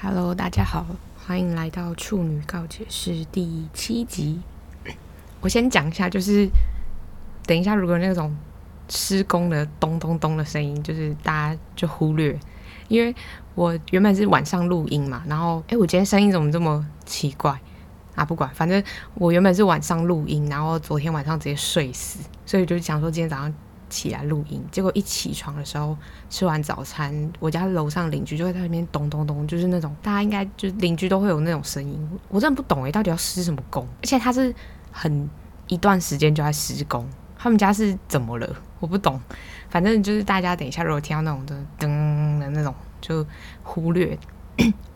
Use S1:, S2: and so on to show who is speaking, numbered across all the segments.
S1: Hello，大家好，欢迎来到处女告解室第七集。我先讲一下，就是等一下，如果那种施工的咚咚咚的声音，就是大家就忽略，因为我原本是晚上录音嘛，然后哎，我今天声音怎么这么奇怪啊？不管，反正我原本是晚上录音，然后昨天晚上直接睡死，所以就想说今天早上。起来录音，结果一起床的时候，吃完早餐，我家楼上邻居就会在那边咚咚咚，就是那种大家应该就邻居都会有那种声音，我真的不懂哎，到底要施什么工？而且他是很一段时间就在施工，他们家是怎么了？我不懂，反正就是大家等一下如果听到那种的噔的那种，就忽略。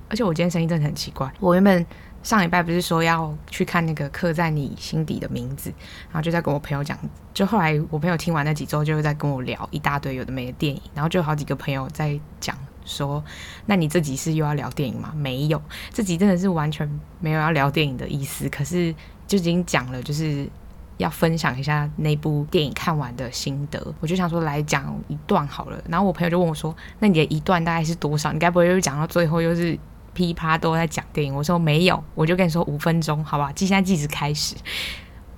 S1: 而且我今天声音真的很奇怪，我原本。上礼拜不是说要去看那个刻在你心底的名字，然后就在跟我朋友讲，就后来我朋友听完那几周，就会在跟我聊一大堆有的没的电影，然后就有好几个朋友在讲说，那你这集是又要聊电影吗？没有，这集真的是完全没有要聊电影的意思，可是就已经讲了，就是要分享一下那部电影看完的心得，我就想说来讲一段好了，然后我朋友就问我说，那你的一段大概是多少？你该不会又讲到最后又是？噼啪都在讲电影，我说没有，我就跟你说五分钟，好吧？现在计时开始。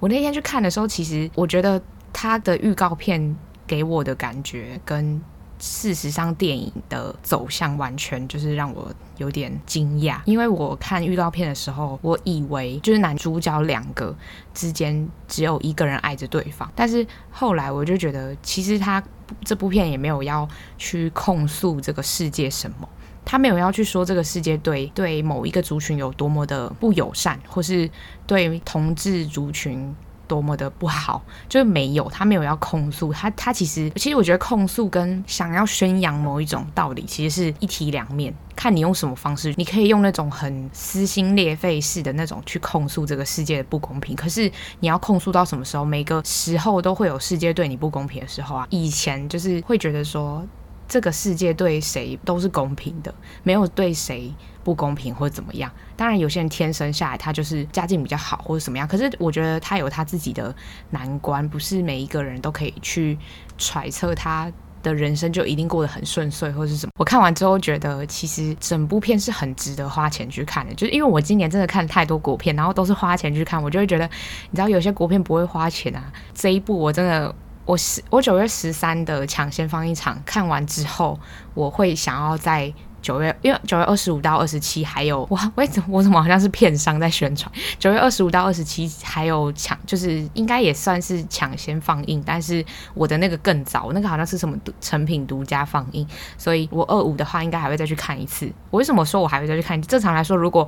S1: 我那天去看的时候，其实我觉得他的预告片给我的感觉，跟事实上电影的走向完全就是让我有点惊讶。因为我看预告片的时候，我以为就是男主角两个之间只有一个人爱着对方，但是后来我就觉得，其实他这部片也没有要去控诉这个世界什么。他没有要去说这个世界对对某一个族群有多么的不友善，或是对同志族群多么的不好，就是没有。他没有要控诉他，他其实其实我觉得控诉跟想要宣扬某一种道理，其实是一体两面。看你用什么方式，你可以用那种很撕心裂肺式的那种去控诉这个世界的不公平。可是你要控诉到什么时候？每个时候都会有世界对你不公平的时候啊。以前就是会觉得说。这个世界对谁都是公平的，没有对谁不公平或怎么样。当然，有些人天生下来他就是家境比较好或者怎么样。可是我觉得他有他自己的难关，不是每一个人都可以去揣测他的人生就一定过得很顺遂或者是什么。我看完之后觉得，其实整部片是很值得花钱去看的。就是因为我今年真的看太多国片，然后都是花钱去看，我就会觉得，你知道有些国片不会花钱啊。这一部我真的。我十我九月十三的抢先放映场看完之后，我会想要在九月，因为九月二十五到二十七还有哇，为什么我怎么好像是片商在宣传？九月二十五到二十七还有抢，就是应该也算是抢先放映，但是我的那个更早，那个好像是什么成品独家放映，所以我二五的话应该还会再去看一次。我为什么说我还会再去看？正常来说，如果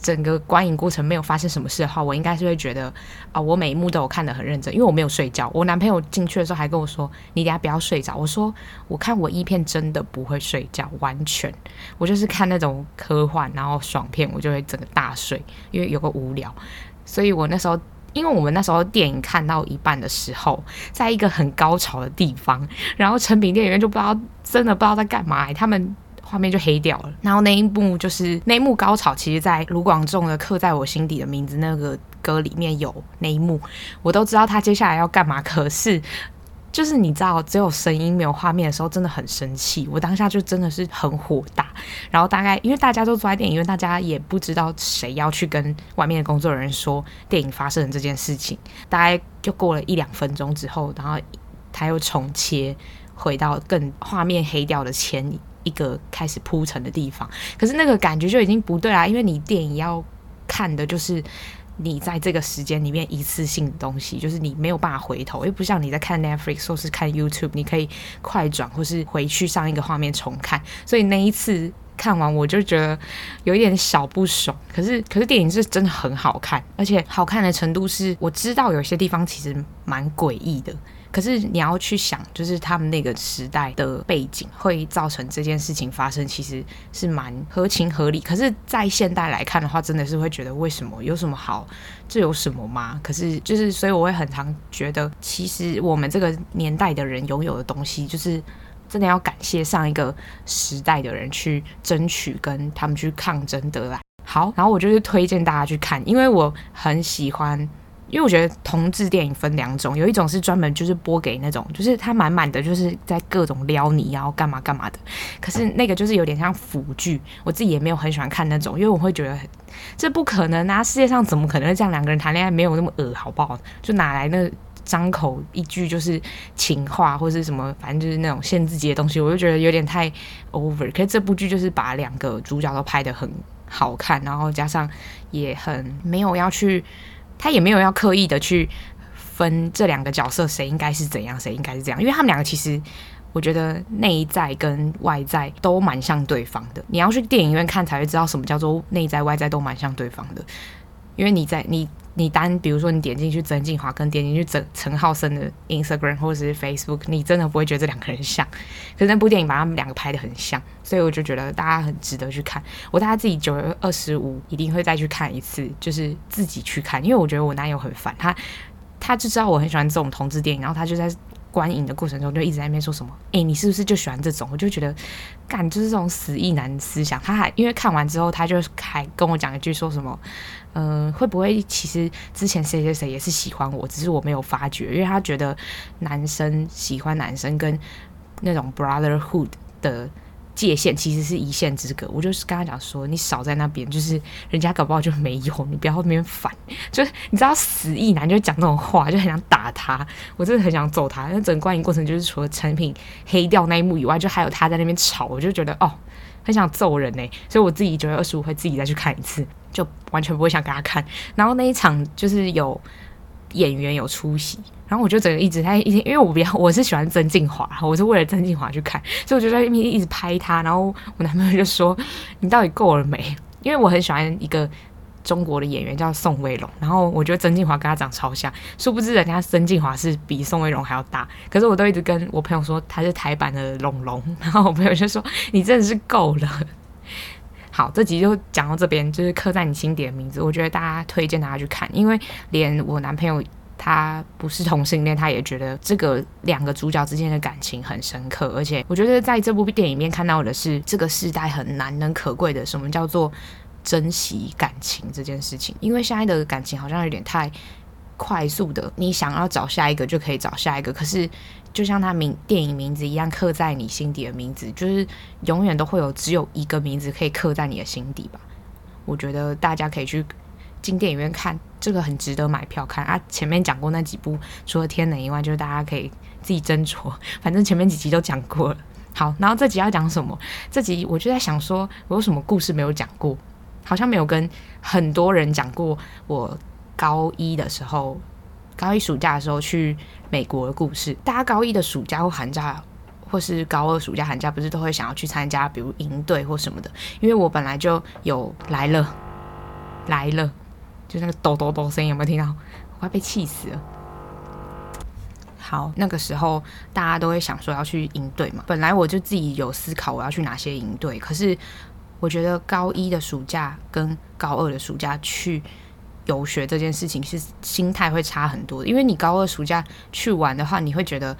S1: 整个观影过程没有发生什么事的话，我应该是会觉得啊、我每一幕都有看得很认真，因为我没有睡觉。我男朋友进去的时候还跟我说：“你等下不要睡着。”我说：“我看文艺片真的不会睡觉，完全，我就是看那种科幻然后爽片，我就会整个大睡，因为有个无聊。所以我那时候，因为我们那时候电影看到一半的时候，在一个很高潮的地方，然后成品电影院就不知道真的不知道在干嘛、他们。画面就黑掉了，然后那一幕就是那一幕高潮，其实，在卢广仲的《刻在我心底的名字》那个歌里面有那一幕，我都知道他接下来要干嘛。可是，就是你知道，只有声音没有画面的时候，真的很生气。我当下就真的是很火大。然后大概因为大家都坐在电影院，大家也不知道谁要去跟外面的工作人员说电影发生的这件事情。大概就过了一两分钟之后，然后他又重切回到更画面黑掉的前。一个开始铺陈的地方，可是那个感觉就已经不对啦，因为你电影要看的就是你在这个时间里面一次性的东西，就是你没有办法回头，又不像你在看 Netflix 或是看 YouTube，你可以快转或是回去上一个画面重看。所以那一次看完，我就觉得有一点小不爽。可是，可是电影是真的很好看，而且好看的程度是，我知道有些地方其实蛮诡异的。可是你要去想，就是他们那个时代的背景会造成这件事情发生，其实是蛮合情合理。可是，在现代来看的话，真的是会觉得为什么？有什么好？这有什么吗？可是就是，所以我会很常觉得，其实我们这个年代的人拥有的东西，就是真的要感谢上一个时代的人去争取，跟他们去抗争得来。好，然后我就是推荐大家去看，因为我很喜欢。因为我觉得同志电影分两种，有一种是专门就是播给那种，就是它满满的就是在各种撩你，然后干嘛干嘛的。可是那个就是有点像腐剧，我自己也没有很喜欢看那种，因为我会觉得这不可能啊，世界上怎么可能会这样两个人谈恋爱没有那么恶，好不好？就哪来那张口一句就是情话或是什么，反正就是那种限制级的东西，我就觉得有点太 over。可是这部剧就是把两个主角都拍得很好看，然后加上也很没有要去。他也没有要刻意的去分这两个角色谁应该是怎样，谁应该是这样，因为他们两个其实我觉得内在跟外在都蛮像对方的。你要去电影院看才会知道什么叫做内在外在都蛮像对方的，因为你在你。你单比如说你点进去曾敬驊跟点进去陈陈浩森的 Instagram 或者是 Facebook，你真的不会觉得这两个人像。可是那部电影把他们两个拍得很像，所以我就觉得大家很值得去看。我大概自己九月二十五一定会再去看一次，就是自己去看，因为我觉得我男友很烦，他他就知道我很喜欢这种同志电影，然后他就在。观影的过程中就一直在那边说什么，哎、你是不是就喜欢这种？我就觉得，干就是这种死意男思想。他还因为看完之后，他就还跟我讲一句说什么，嗯，会不会其实之前谁谁谁也是喜欢我，只是我没有发觉？因为他觉得男生喜欢男生跟那种 brotherhood 的。界限其实是一线之隔，我就是跟他讲说，你少在那边，就是人家搞不好就没有，你不要那边烦。就是你知道死意男就讲这种话，就很想打他，我真的很想揍他。那整个观影过程就是除了成品黑掉那一幕以外，就还有他在那边吵，我就觉得哦，很想揍人呢。所以我自己九月二十五会自己再去看一次，就完全不会想给他看。然后那一场就是有演员有出席。然后我就整个一直在一直，因为我比较我是喜欢曾敬驊，我是为了曾敬驊去看，所以我就在那边一直拍他。然后我男朋友就说：“你到底够了没？”因为我很喜欢一个中国的演员叫宋威龙，然后我觉得曾敬驊跟他长超像，殊不知人家曾敬驊是比宋威龙还要大。可是我都一直跟我朋友说他是台版的龙龙，然后我朋友就说：“你真的是够了。”好，这集就讲到这边，就是刻在你心底的名字。我觉得大家推荐大家去看，因为连我男朋友。他不是同性恋，他也觉得这个两个主角之间的感情很深刻，而且我觉得在这部电影里面看到的是这个时代很难能可贵的什么叫做珍惜感情这件事情。因为现在的感情好像有点太快速的，你想要找下一个就可以找下一个，可是就像他名电影名字一样，刻在你心底的名字，就是永远都会有只有一个名字可以刻在你的心底吧。我觉得大家可以去。进电影院看这个很值得买票看啊！前面讲过那几部，除了《天能》以外，就是大家可以自己斟酌。反正前面几集都讲过了。好，然后这集要讲什么？这集我就在想说，我有什么故事没有讲过？好像没有跟很多人讲过。我高一的时候，高一暑假的时候去美国的故事。大家高一的暑假或寒假，或是高二暑假寒假，不是都会想要去参加，比如营队或什么的？因为我本来就有来了，来了。就那个抖抖抖声音有没有听到？我快被气死了。好，那个时候大家都会想说要去营队嘛。本来我就自己有思考我要去哪些营队，可是我觉得高一的暑假跟高二的暑假去游学这件事情是心态会差很多的，因为你高二暑假去玩的话，你会觉得。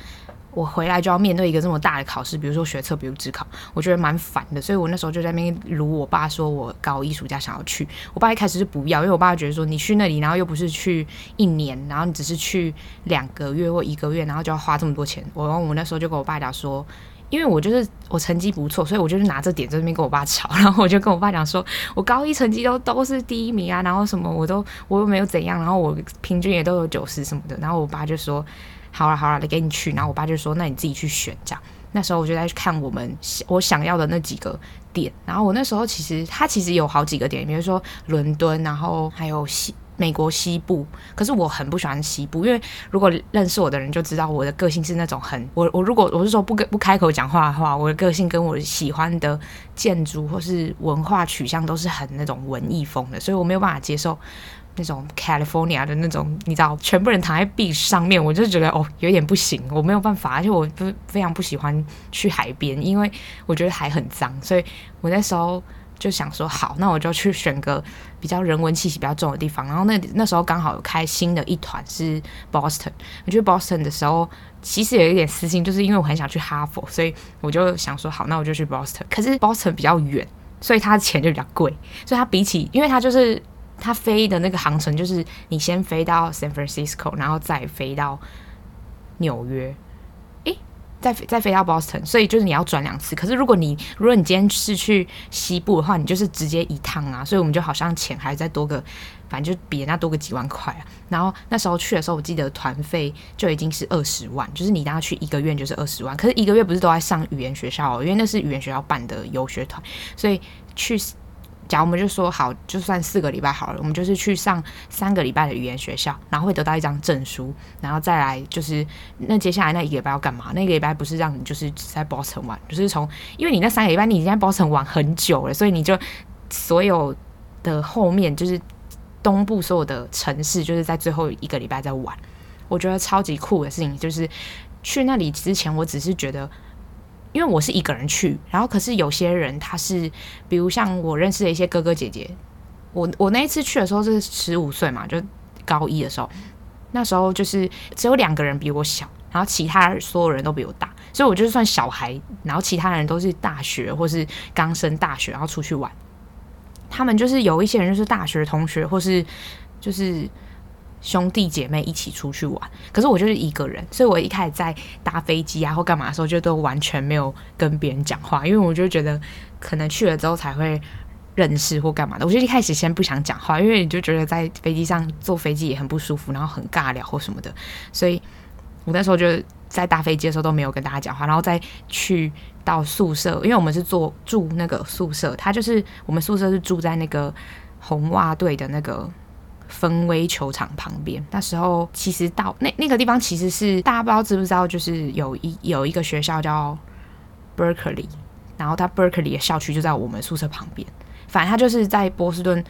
S1: 我回来就要面对一个这么大的考试，比如说学测，比如职考，我觉得蛮烦的。所以我那时候就在那边卢我爸，说我高一暑假想要去。我爸一开始是不要，因为我爸觉得说你去那里，然后又不是去一年，然后你只是去两个月或一个月，然后就要花这么多钱。我我那时候就跟我爸讲说，因为我就是我成绩不错，所以我就是拿这点在那边跟我爸吵。然后我就跟我爸讲说，我高一成绩都都是第一名啊，然后什么我都我又没有怎样，然后我平均也都有九十什么的。然后我爸就说。好了好了，给你去。然后我爸就说：“那你自己去选。”这样，那时候我就在看我们我想要的那几个点。然后我那时候其实他其实有好几个点，比如说伦敦，然后还有西美国西部。可是我很不喜欢西部，因为如果认识我的人就知道我的个性是那种很我我如果我是说不跟不开口讲话的话，我的个性跟我喜欢的建筑或是文化取向都是很那种文艺风的，所以我没有办法接受。那种 California 的那种，你知道，全部人躺在 beach 上面，我就觉得哦，有点不行，我没有办法，而且我不非常不喜欢去海边，因为我觉得海很脏，所以我那时候就想说，好，那我就去选个比较人文气息比较重的地方。然后那那时候刚好有开新的一团是 Boston，我去 Boston 的时候，其实有一点私心，就是因为我很想去哈佛，所以我就想说，好，那我就去 Boston。可是 Boston 比较远，所以它的钱就比较贵，所以它比起，因为它就是。它飞的那个航程就是你先飞到 San Francisco，然后再飞到纽约。诶再再飞到 Boston，所以就是你要转两次。可是如果你如果你今天是去西部的话，你就是直接一趟啊。所以我们就好像钱还再多个，反正就比人家多个几万块啊。然后那时候去的时候，我记得团费就已经是二十万，就是你大概去一个月就是二十万。可是一个月不是都在上语言学校，哦因为那是语言学校办的游学团，所以去。假如我们就说好，就算四个礼拜好了，我们就是去上三个礼拜的语言学校，然后会得到一张证书，然后再来就是那接下来那一个礼拜要干嘛？那个礼拜不是让你就是在 Boston 玩，就是从因为你那三个礼拜你已经在 Boston 玩很久了，所以你就所有的后面就是东部所有的城市，就是在最后一个礼拜在玩。我觉得超级酷的事情就是去那里之前，我只是觉得。因为我是一个人去，然后可是有些人他是，比如像我认识的一些哥哥姐姐，我我那一次去的时候是十五岁嘛，就高一的时候，那时候就是只有两个人比我小，然后其他所有人都比我大，所以我就算小孩，然后其他人都是大学或是刚升大学，然后出去玩，他们就是有一些人就是大学同学或是就是。兄弟姐妹一起出去玩，可是我就是一个人，所以我一开始在搭飞机啊或干嘛的时候，就都完全没有跟别人讲话，因为我就觉得可能去了之后才会认识或干嘛的。我就一开始先不想讲话，因为你就觉得在飞机上坐飞机也很不舒服，然后很尬聊或什么的，所以我那时候就在搭飞机的时候都没有跟大家讲话，然后再去到宿舍，因为我们是坐住那个宿舍，他就是我们宿舍是住在那个红袜队的那个。芬威球场旁边，那时候其实到那那个地方其实是大家不知道知不知道，就是有一有一个学校叫 Berkeley，然后它 Berkeley 的校区就在我们宿舍旁边。反正它就是在波士顿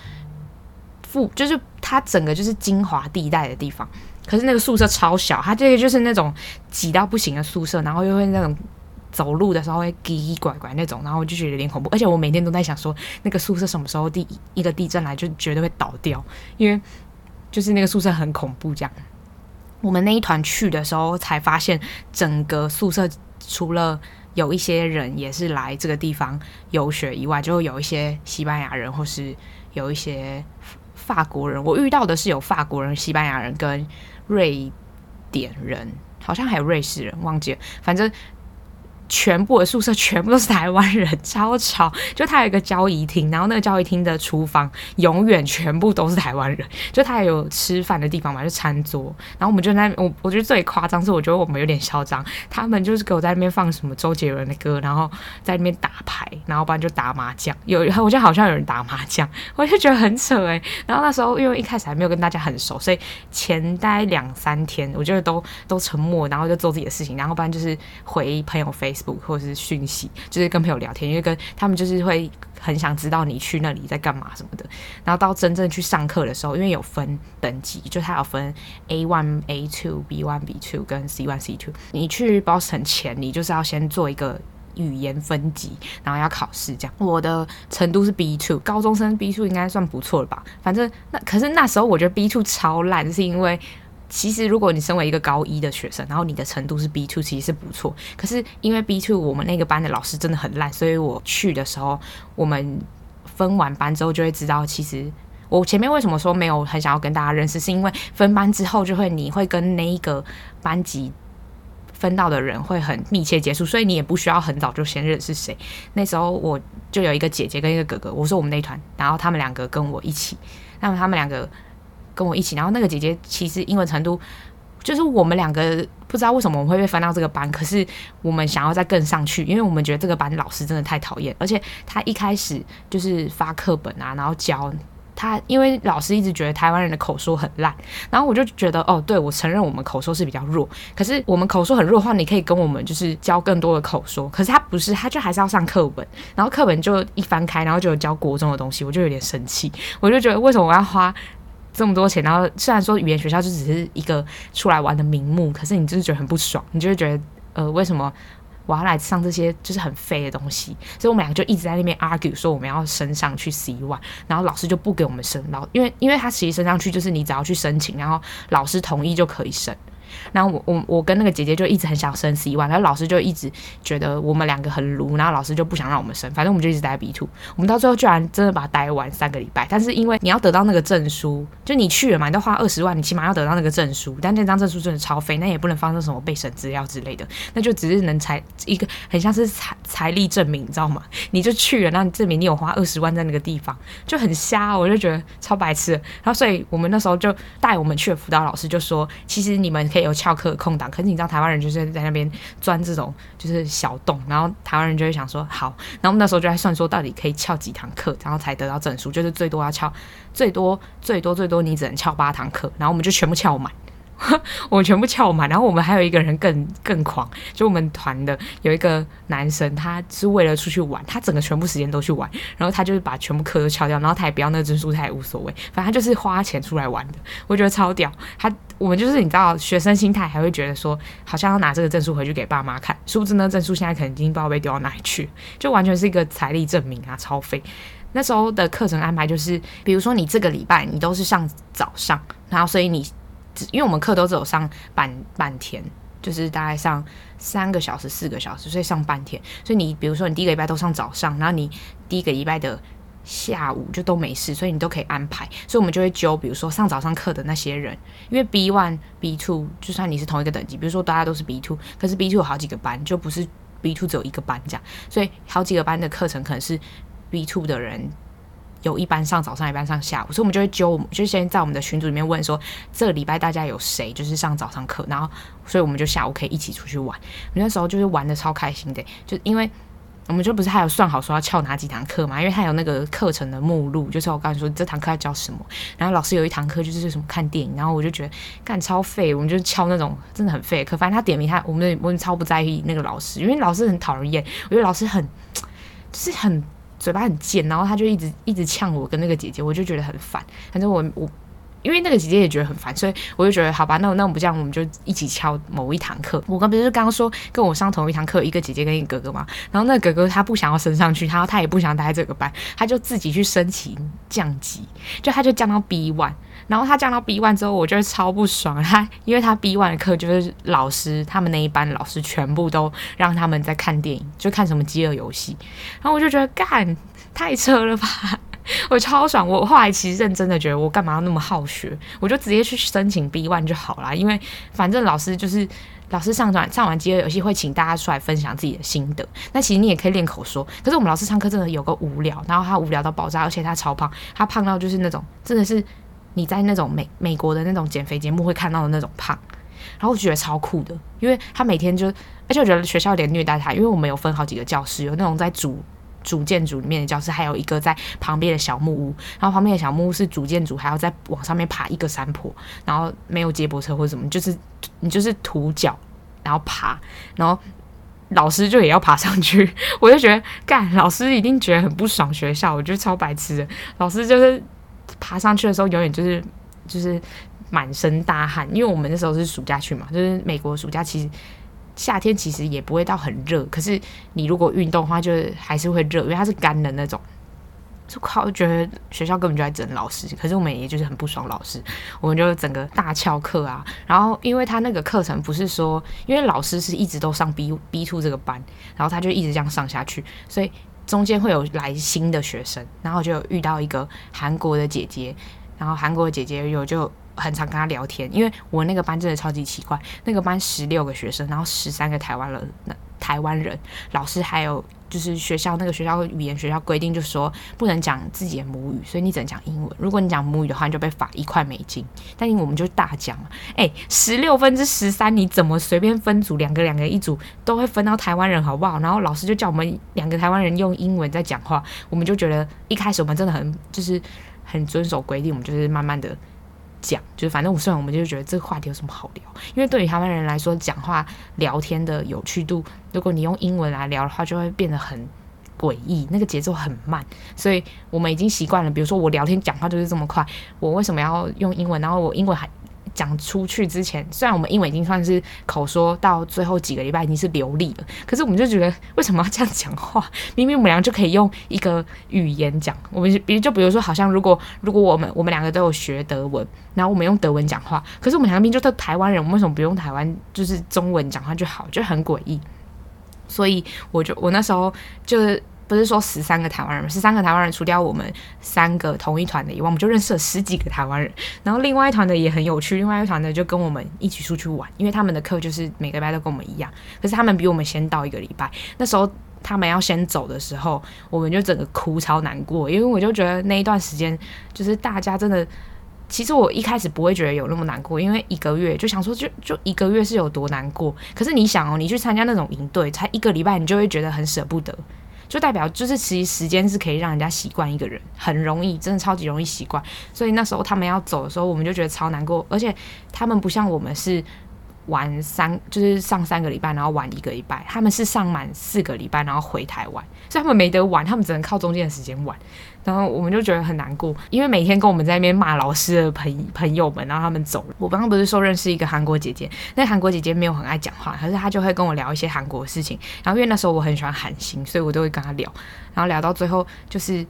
S1: 附，就是它整个就是精华地带的地方。可是那个宿舍超小，它这个就是那种挤到不行的宿舍，然后又会那种。走路的时候会叽叽拐拐那种，然后我就觉得有点恐怖。而且我每天都在想说，那个宿舍什么时候第一个地震来就绝对会倒掉，因为就是那个宿舍很恐怖。这样，我们那一团去的时候才发现，整个宿舍除了有一些人也是来这个地方游学以外，就会有一些西班牙人或是有一些法国人。我遇到的是有法国人、西班牙人跟瑞典人，好像还有瑞士人，忘记了，反正。全部的宿舍全部都是台湾人，超吵。就他有一个交谊厅，然后那个交谊厅的厨房永远全部都是台湾人。就他有吃饭的地方嘛，就餐桌。然后我们就在那，我我觉得最夸张是，我觉得我们有点嚣张。他们就是给我在那边放什么周杰伦的歌，然后在那边打牌，然后不然就打麻将。有，我觉得好像有人打麻将，我就觉得很扯哎。然后那时候因为一开始还没有跟大家很熟，所以前待两三天，我觉得都都沉默，然后就做自己的事情，然后不然就是回朋友 face。或是讯息，就是跟朋友聊天，因为跟他们就是会很想知道你去那里在干嘛什么的。然后到真正去上课的时候，因为有分等级，就它有分 A one、A two、B one、B two 跟 C one、C two。你去 Boston 前，你就是要先做一个语言分级，然后要考试。这样，我的程度是 B two，高中生 B two 应该算不错了吧？反正那可是那时候我觉得 B two 超烂，是因为。其实，如果你身为一个高一的学生，然后你的程度是 B two，其实是不错。可是因为 B two，我们那个班的老师真的很烂，所以我去的时候，我们分完班之后就会知道，其实我前面为什么说没有很想要跟大家认识，是因为分班之后就会你会跟那一个班级分到的人会很密切接触，所以你也不需要很早就先认识谁。那时候我就有一个姐姐跟一个哥哥，我说我们那一团，然后他们两个跟我一起，那么他们两个。跟我一起，然后那个姐姐其实英文程度，就是我们两个不知道为什么我们会被分到这个班，可是我们想要再更上去，因为我们觉得这个班老师真的太讨厌，而且他一开始就是发课本啊，然后教他，因为老师一直觉得台湾人的口说很烂，然后我就觉得哦，对，我承认我们口说是比较弱，可是我们口说很弱的话，你可以跟我们就是教更多的口说，可是他不是，他就还是要上课本，然后课本就一翻开，然后就有教国中的东西，我就有点生气，我就觉得为什么我要花。这么多钱，然后虽然说语言学校就只是一个出来玩的名目，可是你就是觉得很不爽，你就会觉得，呃，为什么我要来上这些就是很废的东西？所以我们两个就一直在那边 argue 说我们要升上去 C one，然后老师就不给我们升，然后因为因为他其实升上去就是你只要去申请，然后老师同意就可以升，然后我我我跟那个姐姐就一直很想升 C one，然后老师就一直觉得我们两个很卢，然后老师就不想让我们升，反正我们就一直待 B two。我们到最后居然真的把它待完三个礼拜，但是因为你要得到那个证书，就你去了嘛，你都花二十万，你起码要得到那个证书，但那张证书真的超废，那也不能放上什么备审资料之类的，那就只是能财一个很像是财财力证明，你知道吗？你就去了，那证明你有花二十万在那个地方，就很瞎，我就觉得超白痴。然后所以我们那时候就带我们去的辅导老师就说，其实你们可以有翘课空档，可是你知道台湾人就是在那边钻这种就是小洞，然后台湾人就会想说好，然后我们那时候就在算说到底可以翘几堂课，然后才得到证书，就是最多要翘最多最多最多你只能翘八堂课，然后我们就全部翘满。我们全部翘满，然后我们还有一个人更更狂，就我们团的有一个男生，他是为了出去玩，他整个全部时间都去玩，然后他就是把全部课都翘掉，然后他也不要那个证书，他也无所谓，反正他就是花钱出来玩的，我觉得超屌。他我们就是你知道，学生心态还会觉得说，好像要拿这个证书回去给爸妈看，殊不知呢，证书现在可能已经不知道被丢到哪里去，就完全是一个财力证明啊，超废。那时候的课程安排就是，比如说你这个礼拜你都是上早上，然后所以你。因为我们课都只有上半半天，就是大概上三个小时、四个小时，所以上半天。所以你比如说，你第一个礼拜都上早上，然后你第一个礼拜的下午就都没事，所以你都可以安排。所以我们就会揪，比如说上早上课的那些人，因为 B one、B two，就算你是同一个等级，比如说大家都是 B two，可是 B two 有好几个班，就不是 B two 只有一个班这样，所以好几个班的课程可能是 B two 的人。有一班上早上，一班上下午，所以我们就会揪，我们就先在我们的群组里面问说，这个礼拜大家有谁就是上早上课，然后，所以我们就下午可以一起出去玩。我那时候就是玩得超开心的，就因为我们就不是还有算好说要翘哪几堂课嘛，因为他有那个课程的目录，就是我告诉你说这堂课要教什么，然后老师有一堂课就是什么看电影，然后我就觉得干超废，我们就翘那种真的很废的课，反正他点名他，我们我们超不在意那个老师，因为老师很讨人厌，我觉得老师很就是很。嘴巴很贱，然后他就一直一直呛我跟那个姐姐，我就觉得很烦。反正我我因为那个姐姐也觉得很烦，所以我就觉得好吧，那那我们这样，我们就一起敲某一堂课。我刚不是刚刚说跟我上同一堂课，一个姐姐跟一个哥哥嘛。然后那个哥哥他不想要升上去，他他也不想待在这个班，他就自己去申请降级，就他就降到 B one。然后他降到 B one 之后，我就超不爽他，因为他 B one 的课就是老师他们那一班老师全部都让他们在看电影，就看什么饥饿游戏。然后我就觉得干太扯了吧，我超爽。我后来其实认真的觉得，我干嘛要那么好学？我就直接去申请 B one 就好了，因为反正老师就是老师上完上完饥饿游戏会请大家出来分享自己的心得。那其实你也可以练口说，可是我们老师上课真的有个无聊，然后他无聊到爆炸，而且他超胖，他胖到就是那种真的是。你在那种美美国的那种减肥节目会看到的那种胖，然后我觉得超酷的，因为他每天就，而且我觉得学校有点虐待他，因为我们有分好几个教室，有那种在主主建筑里面的教室，还有一个在旁边的小木屋，然后旁边的小木屋是主建筑，还要再往上面爬一个山坡，然后没有接驳车或者什么，就是你就是徒脚，然后爬，然后老师就也要爬上去，我就觉得干老师一定觉得很不爽，学校我觉得超白痴的，老师就是。爬上去的时候，永远就是就是满身大汗，因为我们那时候是暑假去嘛，就是美国暑假，其实夏天其实也不会到很热，可是你如果运动的话，就还是会热，因为它是干的那种。就靠，觉得学校根本就在整老师，可是我们也就是很不爽老师，我们就整个大翘课啊。然后因为他那个课程不是说，因为老师是一直都上 B B two 这个班，然后他就一直这样上下去，所以。中间会有来新的学生，然后就遇到一个韩国的姐姐，然后韩国的姐姐有就很常跟她聊天，因为我那个班真的超级奇怪，那个班十六个学生，然后十三个台湾人，台湾人老师还有。就是学校那个学校语言学校规定，就说不能讲自己的母语，所以你只能讲英文。如果你讲母语的话，你就被罚一块美金。但因为我们就大讲嘛，哎，十六分之十三，你怎么随便分组，两个两个一组，都会分到台湾人，好不好？然后老师就叫我们两个台湾人用英文在讲话，我们就觉得一开始我们真的很就是很遵守规定，我们就是慢慢的。讲就是，反正我虽然我们就觉得这个话题有什么好聊，因为对于台湾人来说，讲话聊天的有趣度，如果你用英文来聊的话，就会变得很诡异，那个节奏很慢，所以我们已经习惯了。比如说我聊天讲话就是这么快，我为什么要用英文？然后我英文还讲出去之前，虽然我们英文已经算是口说到最后几个礼拜已经是流利了，可是我们就觉得为什么要这样讲话？明明我们俩就可以用一个语言讲。我们比就比如说，好像如果如果我们我们两个都有学德文，然后我们用德文讲话，可是我们两个明明就是台湾人，我们为什么不用台湾就是中文讲话就好？就很诡异。所以我就我那时候就是。不是说十三个台湾人，十三个台湾人除掉我们三个同一团的以外，我们就认识了十几个台湾人。然后另外一团的也很有趣，另外一团的就跟我们一起出去玩，因为他们的课就是每个礼拜都跟我们一样，可是他们比我们先到一个礼拜。那时候他们要先走的时候，我们就整个哭超难过，因为我就觉得那一段时间就是大家真的，其实我一开始不会觉得有那么难过，因为一个月就想说就就一个月是有多难过。可是你想哦，你去参加那种营队，才一个礼拜，你就会觉得很舍不得。就代表就是其实时间是可以让人家习惯一个人，很容易，真的超级容易习惯。所以那时候他们要走的时候，我们就觉得超难过。而且他们不像我们是玩三，就是上三个礼拜，然后玩一个礼拜，他们是上满四个礼拜，然后回台湾，所以他们没得玩，他们只能靠中间的时间玩。然后我们就觉得很难过，因为每天跟我们在那边骂老师的朋朋友们，然后他们走了。我刚刚不是说认识一个韩国姐姐，那韩国姐姐没有很爱讲话，可是她就会跟我聊一些韩国的事情。然后因为那时候我很喜欢韩星，所以我都会跟她聊。然后聊到最后，就是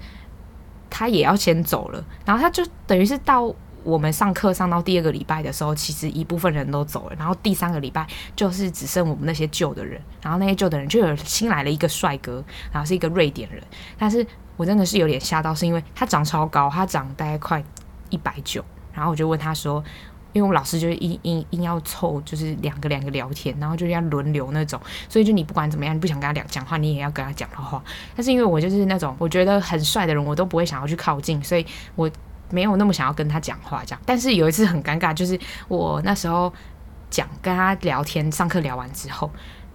S1: 她也要先走了，然后她就等于是到我们上课上到第二个礼拜的时候，其实一部分人都走了，然后第三个礼拜就是只剩我们那些旧的人。然后那些旧的人就有新来了一个帅哥，然后是一个瑞典人，但是。我真的是有点吓到，是因为他长超高，他长大概快一百九，然后我就问他说，因为我老师就是硬硬硬要凑，就是两个两个聊天，然后就要轮流那种，所以就你不管怎么样，你不想跟他讲讲话，你也要跟他讲的话。但是因为我就是那种我觉得很帅的人，我都不会想要去靠近，所以我没有那么想要跟他讲话这样。但是有一次很尴尬，就是我那时候讲跟他聊天，上课聊完之后，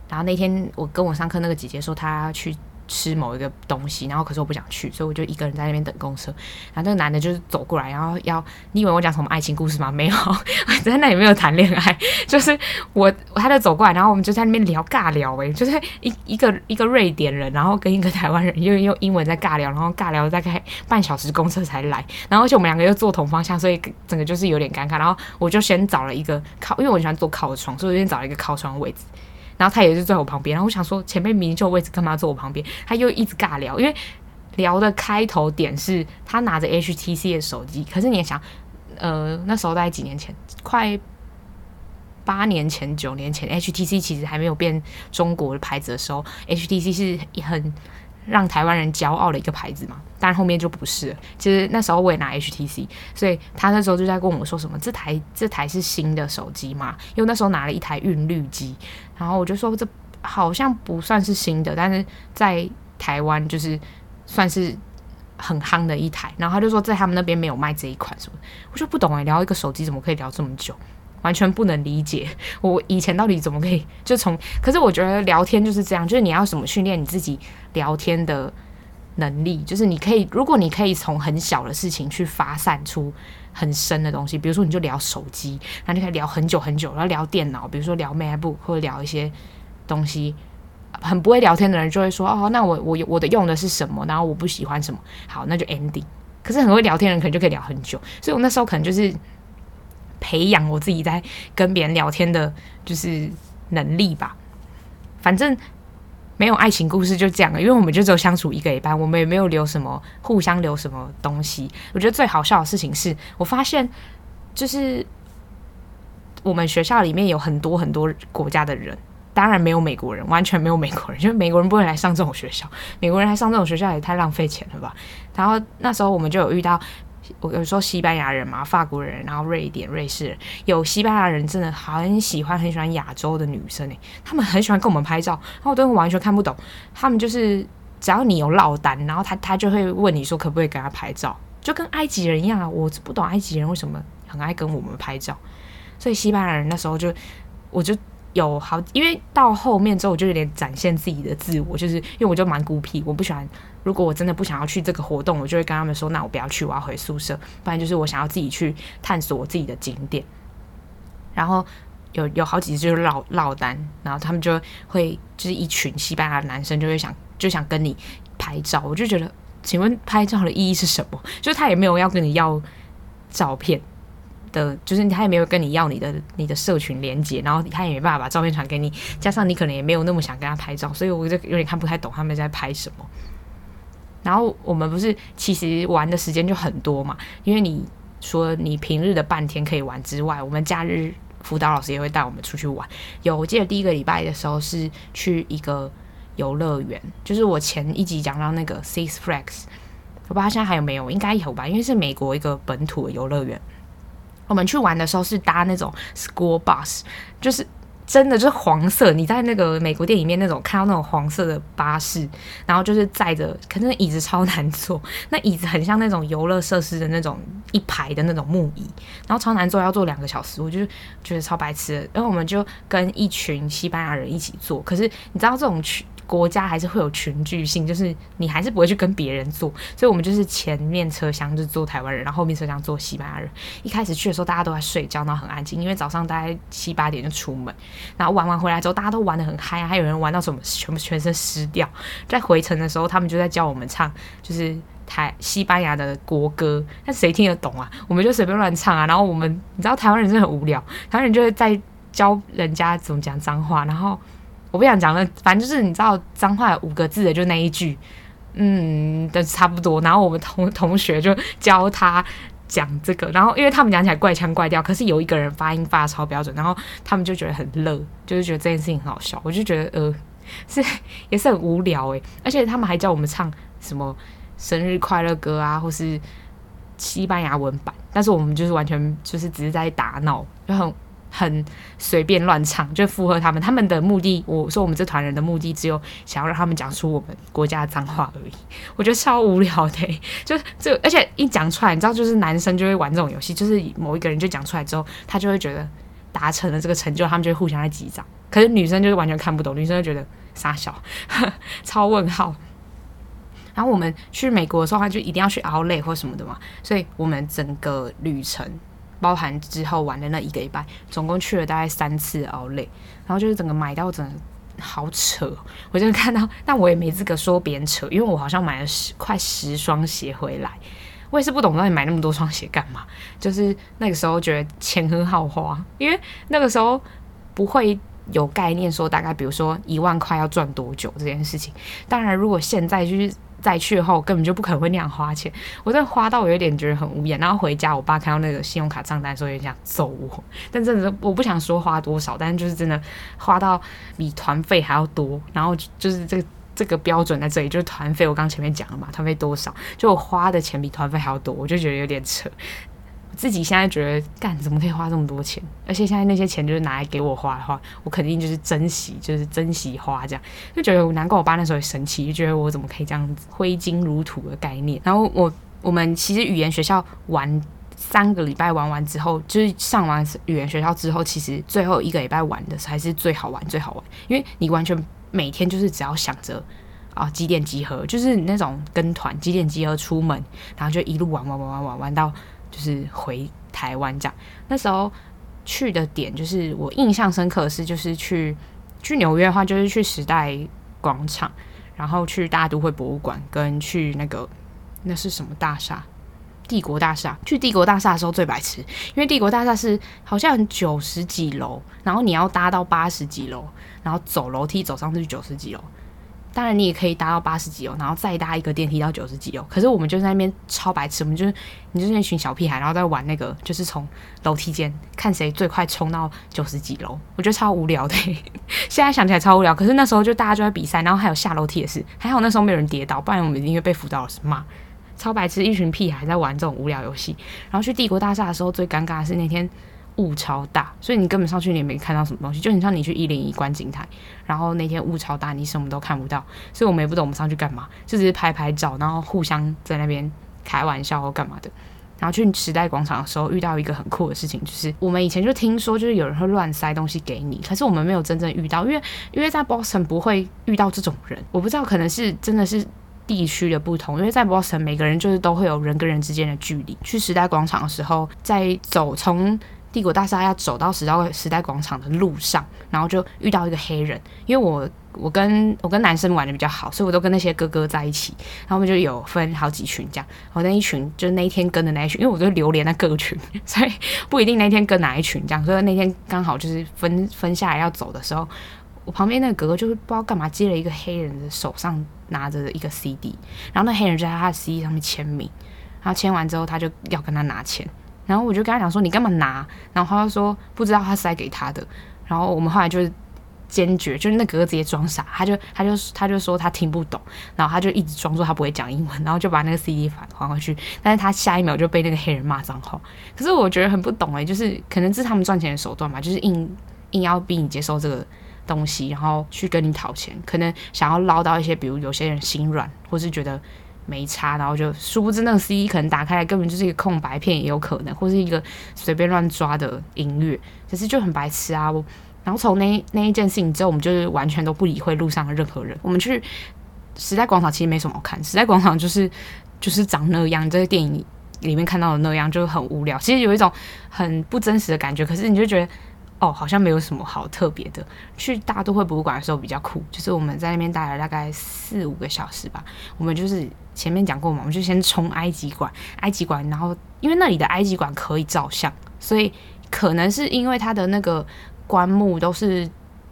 S1: 然后那天我跟我上课那个姐姐说，她去。吃某一个东西，然后可是我不想去，所以我就一个人在那边等公车。然后那个男的就是走过来，然后要你以为我讲什么爱情故事吗？没有，在那里没有谈恋爱，就是我他就走过来，然后我们就在那边聊尬聊，诶，就是一一个一个瑞典人，然后跟一个台湾人用用英文在尬聊，然后尬聊大概半小时公车才来，然后而且我们两个又坐同方向，所以整个就是有点尴尬。然后我就先找了一个靠，因为我喜欢坐靠窗，所以我就先找了一个靠窗的位置。然后他也是坐我旁边，然后我想说前面明明就位置，干嘛坐我旁边？他又一直尬聊，因为聊的开头点是他拿着 HTC 的手机，可是你也想，呃，那时候大概几年前，快八年前、九年前，HTC 其实还没有变中国的牌子的时候，HTC 是很。让台湾人骄傲的一个牌子嘛，但后面就不是了。其实那时候我也拿 HTC，所以他那时候就在跟我说什么，这台这台是新的手机嘛？因为那时候拿了一台韵律机，然后我就说这好像不算是新的，但是在台湾就是算是很夯的一台。然后他就说在他们那边没有卖这一款什么，我就不懂哎，聊一个手机怎么可以聊这么久？完全不能理解，我以前到底怎么可以就从？可是我觉得聊天就是这样，就是你要怎么训练你自己聊天的能力，就是你可以，如果你可以从很小的事情去发散出很深的东西，比如说你就聊手机，然后你可以聊很久很久，然后聊电脑，比如说聊 MacBook 或者聊一些东西。很不会聊天的人就会说：“哦，那我我我的用的是什么？然后我不喜欢什么，好，那就 ending。”可是很会聊天的人可能就可以聊很久，所以我那时候可能就是。培养我自己在跟别人聊天的，就是能力吧。反正没有爱情故事就这样了，因为我们就只有相处一个礼拜，我们也没有留什么互相留什么东西。我觉得最好笑的事情是我发现，就是我们学校里面有很多很多国家的人，当然没有美国人，完全没有美国人，因为美国人不会来上这种学校，美国人来上这种学校也太浪费钱了吧。然后那时候我们就有遇到。我有时候西班牙人嘛，法国人，然后瑞典、瑞士人，有西班牙人真的很喜欢很喜欢亚洲的女生诶，他们很喜欢跟我们拍照，然后我都完全看不懂，他们就是只要你有落单，然后他他就会问你说可不可以给他拍照，就跟埃及人一样啊，我不懂埃及人为什么很爱跟我们拍照，所以西班牙人那时候就我就。有好，因为到后面之后，我就有点展现自己的自我，就是因为我就蛮孤僻，我不喜欢。如果我真的不想要去这个活动，我就会跟他们说：“那我不要去，我要回宿舍。”不然就是我想要自己去探索我自己的景点。然后有有好几次就是落落单，然后他们就会就是一群西班牙男生就会想就想跟你拍照，我就觉得，请问拍照的意义是什么？就是他也没有要跟你要照片。的，就是他也没有跟你要你的你的社群连接，然后他也没办法把照片传给你，加上你可能也没有那么想跟他拍照，所以我就有点看不太懂他们在拍什么。然后我们不是其实玩的时间就很多嘛，因为你说你平日的半天可以玩之外，我们假日辅导老师也会带我们出去玩。有我记得第一个礼拜的时候是去一个游乐园，就是我前一集讲到那个 Six Flags，我不知道现在还有没有，应该有吧，因为是美国一个本土的游乐园。我们去玩的时候是搭那种 School Bus，就是。真的就是黄色，你在那个美国电影里面那种看到那种黄色的巴士，然后就是载着，可是椅子超难坐，那椅子很像那种游乐设施的那种一排的那种木椅，然后超难坐，要坐两个小时，我就觉得超白痴。然后我们就跟一群西班牙人一起坐，可是你知道这种群。国家还是会有群聚性，就是你还是不会去跟别人坐，所以我们就是前面车厢就坐台湾人，然后后面车厢坐西班牙人。一开始去的时候，大家都在睡觉，然后很安静，因为早上大概七八点就出门，然后玩完回来之后，大家都玩得很嗨啊，还有人玩到什么全部全身湿掉。在回程的时候，他们就在教我们唱，就是台西班牙的国歌，但谁听得懂啊？我们就随便乱唱啊。然后我们，你知道台湾人真的很无聊，台湾人就会在教人家怎么讲脏话，然后。我不想讲了，反正就是你知道脏话五个字的就那一句，嗯，但是差不多。然后我们同同学就教他讲这个，然后因为他们讲起来怪腔怪调，可是有一个人发音发的超标准，然后他们就觉得很乐，就是觉得这件事情很好笑。我就觉得呃，是也是很无聊诶。而且他们还教我们唱什么生日快乐歌啊，或是西班牙文版，但是我们就是完全就是只是在打闹，就很。很随便乱唱，就附和他们。他们的目的，我说我们这团人的目的，只有想要让他们讲出我们国家的脏话而已。我觉得超无聊的、欸，就这，而且一讲出来，你知道，就是男生就会玩这种游戏，就是某一个人就讲出来之后，他就会觉得达成了这个成就，他们就会互相在击掌。可是女生就是完全看不懂，女生就觉得傻笑，超问号。然后我们去美国的时候，他就一定要去 Outlet 或什么的嘛，所以我们整个旅程。包含之后玩的那一个礼拜，总共去了大概三次奥莱，然后就是整个买到真的好扯，我就看到，但我也没资格说别人扯，因为我好像买了十快十双鞋回来，我也是不懂？到底买那么多双鞋干嘛，就是那个时候觉得钱很好花，因为那个时候不会有概念说大概比如说一万块要赚多久这件事情，当然如果现在就是。再去后根本就不可能会那样花钱，我真的花到我有点觉得很无言。然后回家，我爸看到那个信用卡账单的时候，有点想揍我。但真的我不想说花多少，但是就是真的花到比团费还要多。然后就是这个这个标准在这里，就是团费。我刚前面讲了嘛，团费多少，就我花的钱比团费还要多，我就觉得有点扯。自己现在觉得干怎么可以花这么多钱？而且现在那些钱就是拿来给我花的话，我肯定就是珍惜，就是珍惜花这样。就觉得难怪我爸那时候也生气，就觉得我怎么可以这样子挥金如土的概念。然后我我们其实语言学校玩三个礼拜玩完之后，就是上完语言学校之后，其实最后一个礼拜玩的才是最好玩最好玩，因为你完全每天就是只要想着啊几点集合，就是那种跟团几点集合出门，然后就一路玩玩玩玩玩玩到。就是回台湾这样，那时候去的点就是我印象深刻的是，就是去去纽约的话，就是去时代广场，然后去大都会博物馆，跟去那个那是什么大厦？帝国大厦。去帝国大厦的时候最白痴，因为帝国大厦是好像九十几楼，然后你要搭到八十几楼，然后走楼梯走上去九十几楼。当然，你也可以搭到八十几楼，然后再搭一个电梯到九十几楼。可是我们就在那边超白痴，我们就是你就是那群小屁孩，然后在玩那个，就是从楼梯间看谁最快冲到九十几楼。我觉得超无聊的，现在想起来超无聊。可是那时候就大家就在比赛，然后还有下楼梯也是，还好那时候没有人跌倒，不然我们一定会被辅导老师骂。超白痴，一群屁孩在玩这种无聊游戏。然后去帝国大厦的时候，最尴尬的是那天。雾超大，所以你根本上去你也没看到什么东西，就很像你去一零一观景台，然后那天雾超大，你什么都看不到，所以我们也不懂我们上去干嘛，就只是拍拍照，然后互相在那边开玩笑或干嘛的。然后去时代广场的时候，遇到一个很酷的事情，就是我们以前就听说，就是有人会乱塞东西给你，可是我们没有真正遇到，因为因为在 Boston 不会遇到这种人，我不知道可能是真的是地区的不同，因为在 Boston 每个人就是都会有人跟人之间的距离。去时代广场的时候，在走从帝国大厦要走到时代时代广场的路上，然后就遇到一个黑人，因为我我跟我跟男生玩的比较好，所以我都跟那些哥哥在一起，然后我们就有分好几群这样，我那一群就是那一天跟的那一群，因为我就流连在各群，所以不一定那天跟哪一群这样，所以那天刚好就是分分下来要走的时候，我旁边那个哥哥就是不知道干嘛接了一个黑人的手上拿着一个 CD，然后那黑人就在他的 CD 上面签名，然后签完之后他就要跟他拿钱。然后我就跟他讲说：“你干嘛拿？”然后他说：“不知道他塞给他的。”然后我们后来就是坚决，就是那哥哥直接装傻，他就他就他就说他听不懂，然后他就一直装作他不会讲英文，然后就把那个 CD 返还回去。但是他下一秒就被那个黑人骂脏话。可是我觉得很不懂诶，就是可能是他们赚钱的手段嘛，就是硬硬要逼你接受这个东西，然后去跟你讨钱，可能想要捞到一些，比如有些人心软，或是觉得。没差，然后就殊不知那个 CD 可能打开来根本就是一个空白片，也有可能，或是一个随便乱抓的音乐，可是就很白痴啊！我，然后从那那一件事情之后，我们就是完全都不理会路上的任何人。我们去时代广场其实没什么好看，时代广场就是就是长那样，这个电影里面看到的那样，就很无聊。其实有一种很不真实的感觉，可是你就觉得。哦，好像没有什么好特别的。去大都会博物馆的时候比较酷，就是我们在那边待了大概四五个小时吧。我们就是前面讲过嘛，我们就先冲埃及馆，埃及馆，然后因为那里的埃及馆可以照相，所以可能是因为它的那个棺木都是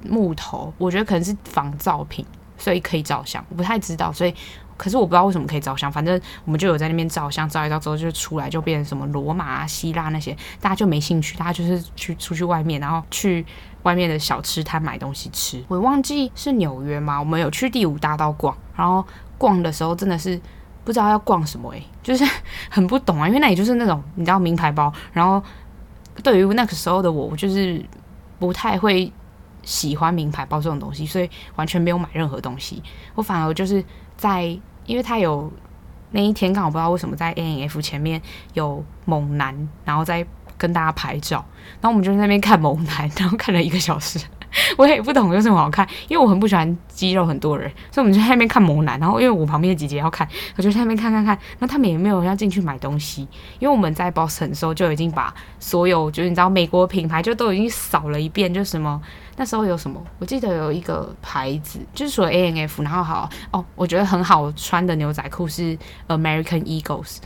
S1: 木头，我觉得可能是仿造品，所以可以照相。我不太知道，所以。可是我不知道为什么可以照相，反正我们就有在那边照相，照一照之后就出来，就变成什么罗马啊、希腊那些，大家就没兴趣，大家就是去出去外面，然后去外面的小吃摊买东西吃。我忘记是纽约吗？我们有去第五大道逛，然后逛的时候真的是不知道要逛什么诶、就是很不懂啊，因为那里就是那种你知道名牌包，然后对于那个时候的我，我就是不太会喜欢名牌包这种东西，所以完全没有买任何东西，我反而就是在。因为他有那一天刚好不知道为什么在 A&F 前面有猛男，然后在跟大家拍照，然后我们就在那边看猛男，然后看了一个小时。我也不懂有什么好看，因为我很不喜欢肌肉很多人，所以我们就在那边看猛男。然后因为我旁边的姐姐要看，我就在那边看看看。然后他们也没有要进去买东西，因为我们在 Boston 的时候就已经把所有就是你知道美国品牌就都已经扫了一遍，就什么那时候有什么，我记得有一个牌子就是说 A N F 然后好哦，我觉得很好穿的牛仔裤是 American Eagles。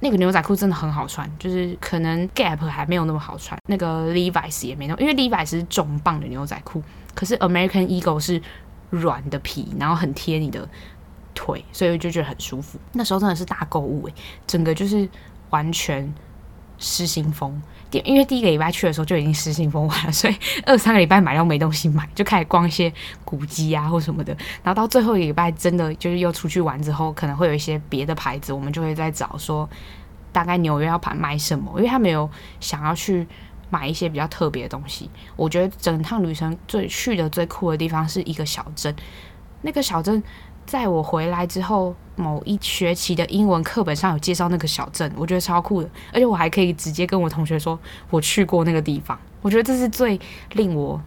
S1: 那个牛仔裤真的很好穿，就是可能 Gap 还没有那么好穿，那个 Levi's 也没那么，因为 Levi's 是重磅的牛仔裤，可是 American Eagles 是软的皮，然后很贴你的腿，所以我就觉得很舒服。那时候真的是大购物诶，整个就是完全失心疯。第因为第一个礼拜去的时候就已经失心疯完了，所以二三个礼拜买到没东西买，就开始逛一些古迹啊或什么的。然后到最后一个礼拜，真的就是又出去玩之后，可能会有一些别的牌子，我们就会在找说大概纽约要买买什么，因为他没有想要去买一些比较特别的东西。我觉得整趟旅程最去的最酷的地方是一个小镇，那个小镇。在我回来之后，某一学期的英文课本上有介绍那个小镇，我觉得超酷的，而且我还可以直接跟我同学说我去过那个地方。我觉得这是最令我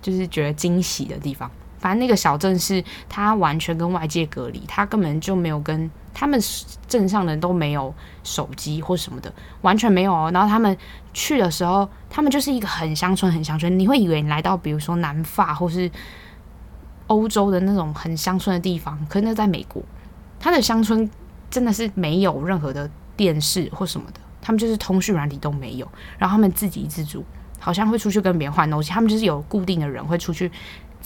S1: 就是觉得惊喜的地方。反正那个小镇是它完全跟外界隔离，它根本就没有跟他们镇上的人都没有手机或什么的，完全没有哦。然后他们去的时候，他们就是一个很乡村、很乡村，你会以为你来到比如说南法或是。欧洲的那种很乡村的地方，可是那在美国，他的乡村真的是没有任何的电视或什么的，他们就是通讯软体都没有，然后他们自给自足，好像会出去跟别人换东西，他们就是有固定的人会出去。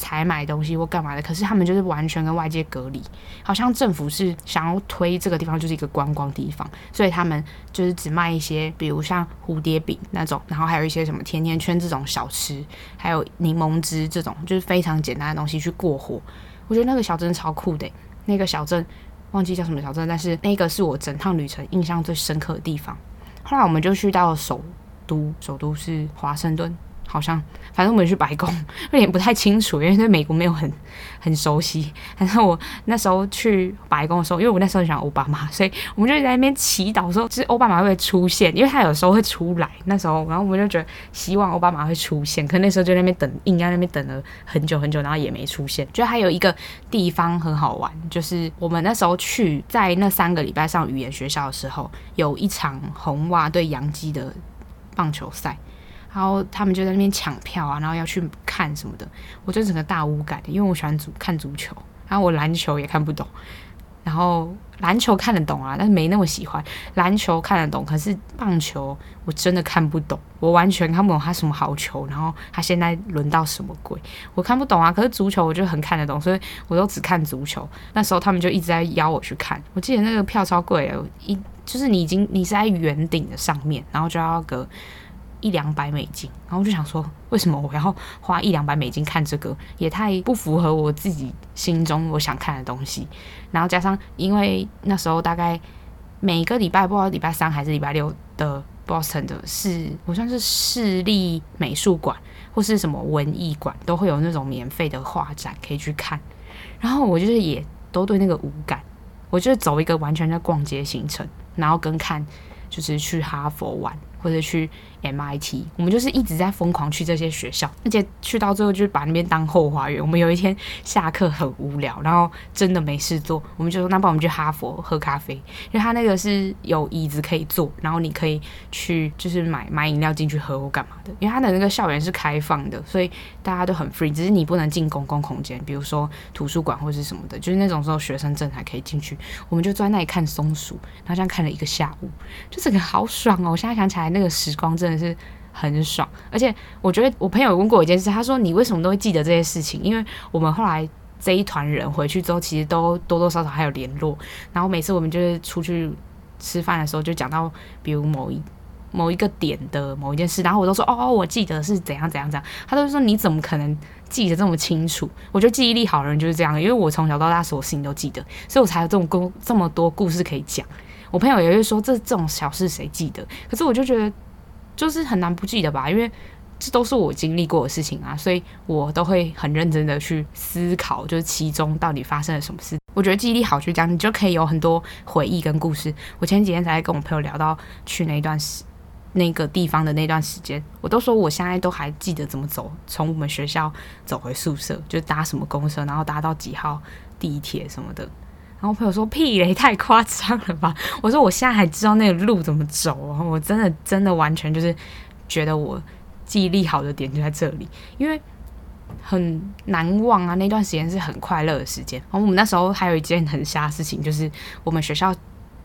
S1: 采买东西或干嘛的，可是他们就是完全跟外界隔离，好像政府是想要推这个地方就是一个观光地方，所以他们就是只卖一些，比如像蝴蝶饼那种，然后还有一些什么甜甜圈这种小吃，还有柠檬汁这种，就是非常简单的东西去过活。我觉得那个小镇超酷的，那个小镇忘记叫什么小镇，但是那个是我整趟旅程印象最深刻的地方。后来我们就去到了首都，首都是华盛顿。好像，反正我们去白宫，有点不太清楚，因为对美国没有很很熟悉。反正我那时候去白宫的时候，因为我那时候想奥巴马，所以我们就在那边祈祷说，就是奥巴马会出现，因为他有时候会出来。那时候，然后我们就觉得希望奥巴马会出现，可那时候就在那边等，应该那边等了很久很久，然后也没出现。就还有一个地方很好玩，就是我们那时候去在那三个礼拜上语言学校的时候，有一场红袜对洋基的棒球赛。然后他们就在那边抢票啊，然后要去看什么的，我就整个大无感，因为我喜欢足看足球，然后我篮球也看不懂。然后篮球看得懂啊，但是没那么喜欢。篮球看得懂，可是棒球我真的看不懂，我完全看不懂他什么好球，然后他现在轮到什么鬼，我看不懂啊。可是足球我就很看得懂，所以我都只看足球。那时候他们就一直在邀我去看，我记得那个票超贵的，一就是你已经你是在圆顶的上面，然后就要个。一两百美金，然后我就想说，为什么我要花一两百美金看这个？也太不符合我自己心中我想看的东西。然后加上，因为那时候大概每个礼拜，不知道礼拜三还是礼拜六的 Boston 的是，我算是市立美术馆或是什么文艺馆，都会有那种免费的画展可以去看。然后我就是也都对那个无感，我就是走一个完全在逛街行程，然后跟看就是去哈佛玩或者去。MIT，我们就是一直在疯狂去这些学校，而且去到最后就是把那边当后花园。我们有一天下课很无聊，然后真的没事做，我们就说那帮我们去哈佛喝咖啡，因为他那个是有椅子可以坐，然后你可以去就是买买饮料进去喝或干嘛的。因为他的那个校园是开放的，所以大家都很 free，只是你不能进公共空间，比如说图书馆或是什么的，就是那种时候学生证才可以进去。我们就坐在那里看松鼠，然后这样看了一个下午，就整个好爽哦！我现在想起来那个时光真的的。是很爽，而且我觉得我朋友问过我一件事，他说，你为什么都会记得这些事情？因为我们后来这一团人回去之后，其实都多多少少还有联络。然后每次我们就是出去吃饭的时候，就讲到比如某一某一个点的某一件事，然后我都说哦，我记得是怎样怎样怎样。他都说你怎么可能记得这么清楚？我觉得记忆力好的人就是这样，因为我从小到大所有事情都记得，所以我才有这种故这么多故事可以讲。我朋友也会说这这种小事谁记得？可是我就觉得。就是很难不记得吧，因为这都是我经历过的事情啊，所以我都会很认真的去思考，就是其中到底发生了什么事。我觉得记忆力好去讲，你就可以有很多回忆跟故事。我前几天才跟我朋友聊到去那一段时那个地方的那段时间，我都说我现在都还记得怎么走，从我们学校走回宿舍，就搭什么公车，然后搭到几号地铁什么的。然后朋友说：“屁嘞，太夸张了吧？”我说：“我现在还知道那个路怎么走啊！我真的真的完全就是觉得我记忆力好的点就在这里，因为很难忘啊。那段时间是很快乐的时间。然后我们那时候还有一件很瞎的事情，就是我们学校。”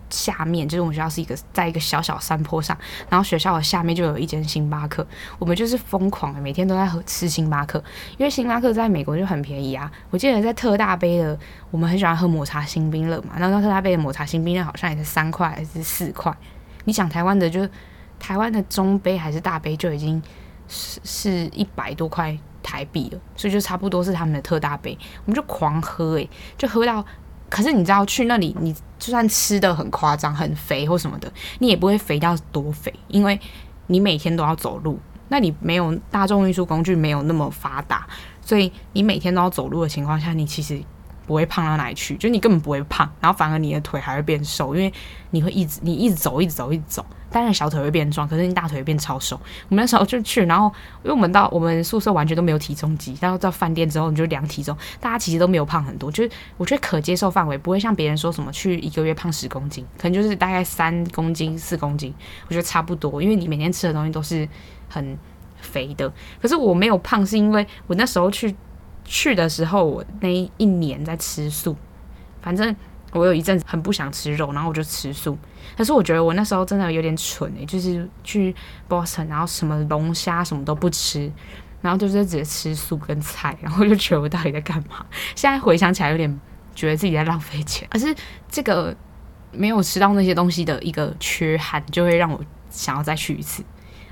S1: 下面就是我们学校是一个在一个小小山坡上，然后学校的下面就有一间星巴克，我们就是疯狂的每天都在喝吃星巴克，因为星巴克在美国就很便宜啊。我记得在特大杯的，我们很喜欢喝抹茶星冰乐嘛，然后特大杯的抹茶星冰乐好像也是三块还是四块。你想台湾的就台湾的中杯还是大杯就已经是是一百多块台币了，所以就差不多是他们的特大杯，我们就狂喝诶、就喝到。可是你知道去那里，你就算吃的很夸张、很肥或什么的，你也不会肥到多肥，因为你每天都要走路。那你没有大众运输工具，没有那么发达，所以你每天都要走路的情况下，你其实不会胖到哪里去，就你根本不会胖，然后反而你的腿还会变瘦，因为你会一直你一直走，一直走，一直走。当然小腿会变壮，可是你大腿会变超瘦。我们那时候就去，然后因为我们到我们宿舍完全都没有体重机，然后到饭店之后你就量体重，大家其实都没有胖很多，就是我觉得可接受范围，不会像别人说什么去一个月胖十公斤，可能就是大概三公斤、四公斤，我觉得差不多，因为你每天吃的东西都是很肥的。可是我没有胖，是因为我那时候去去的时候，我那一年在吃素，反正。我有一阵子很不想吃肉，然后我就吃素。可是我觉得我那时候真的有点蠢诶、就是去 Boston，然后什么龙虾什么都不吃，然后就是直接吃素跟菜，然后就觉得我到底在干嘛？现在回想起来，有点觉得自己在浪费钱。可是这个没有吃到那些东西的一个缺憾，就会让我想要再去一次。